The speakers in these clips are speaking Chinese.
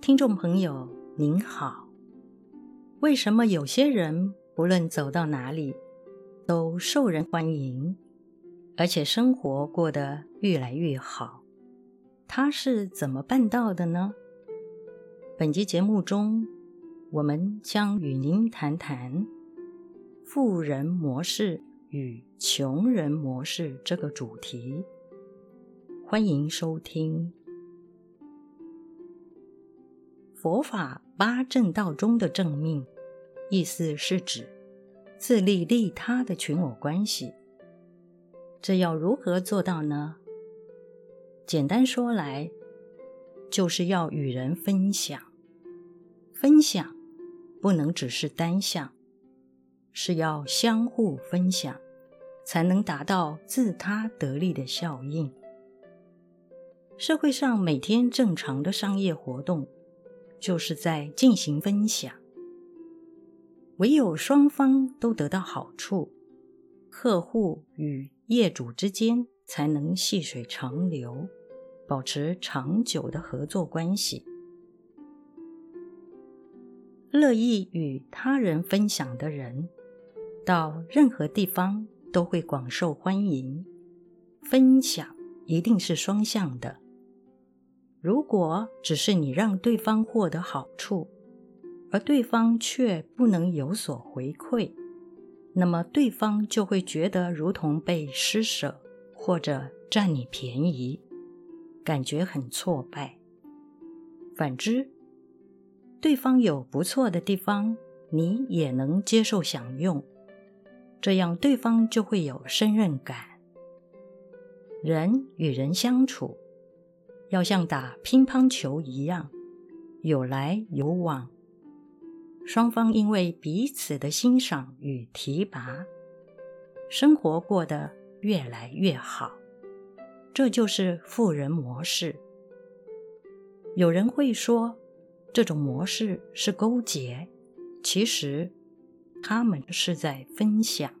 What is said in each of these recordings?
听众朋友您好，为什么有些人不论走到哪里都受人欢迎，而且生活过得越来越好？他是怎么办到的呢？本集节目中，我们将与您谈谈富人模式与穷人模式这个主题。欢迎收听。佛法八正道中的正命，意思是指自利利他的群偶关系。这要如何做到呢？简单说来，就是要与人分享。分享不能只是单向，是要相互分享，才能达到自他得利的效应。社会上每天正常的商业活动，就是在进行分享。唯有双方都得到好处，客户与业主之间才能细水长流，保持长久的合作关系。乐意与他人分享的人，到任何地方都会广受欢迎。分享一定是双向的。如果只是你让对方获得好处，而对方却不能有所回馈，那么对方就会觉得如同被施舍或者占你便宜，感觉很挫败。反之，对方有不错的地方，你也能接受享用，这样对方就会有胜任感。人与人相处，要像打乒乓球一样，有来有往，双方因为彼此的欣赏与提拔，生活过得越来越好。这就是富人模式。有人会说，这种模式是勾结，其实他们是在分享。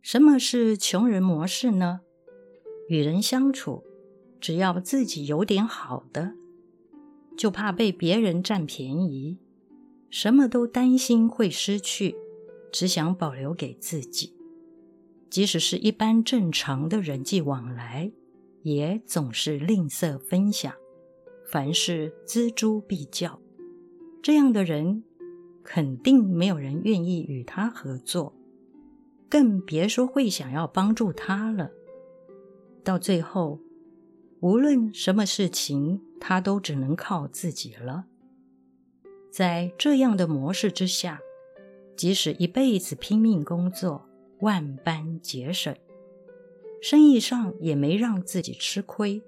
什么是穷人模式呢？与人相处，只要自己有点好的，就怕被别人占便宜，什么都担心会失去，只想保留给自己。即使是一般正常的人际往来，也总是吝啬分享，凡事锱铢必较。这样的人，肯定没有人愿意与他合作，更别说会想要帮助他了。到最后，无论什么事情，他都只能靠自己了。在这样的模式之下，即使一辈子拼命工作，万般节省，生意上也没让自己吃亏，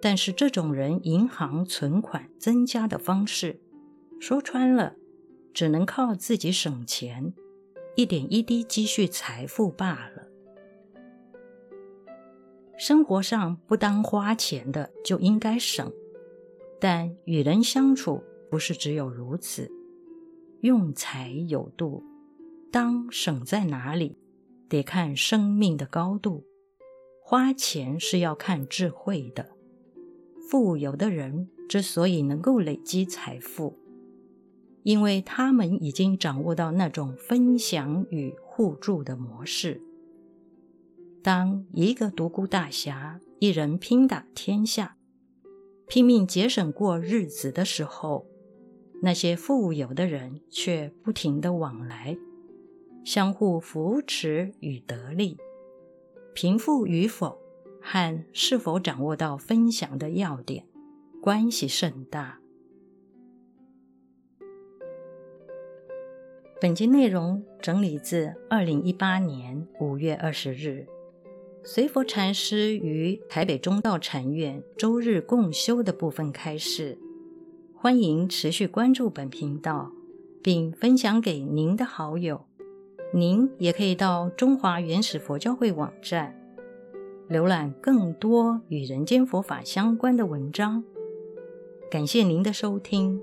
但是这种人银行存款增加的方式，说穿了，只能靠自己省钱，一点一滴积蓄财富罢了。生活上不当花钱的就应该省，但与人相处不是只有如此，用财有度，当省在哪里，得看生命的高度。花钱是要看智慧的。富有的人之所以能够累积财富，因为他们已经掌握到那种分享与互助的模式。当一个独孤大侠一人拼打天下，拼命节省过日子的时候，那些富有的人却不停的往来，相互扶持与得利。贫富与否和是否掌握到分享的要点，关系甚大。本集内容整理自二零一八年五月二十日。随佛禅师于台北中道禅院周日共修的部分开示，欢迎持续关注本频道，并分享给您的好友。您也可以到中华原始佛教会网站，浏览更多与人间佛法相关的文章。感谢您的收听。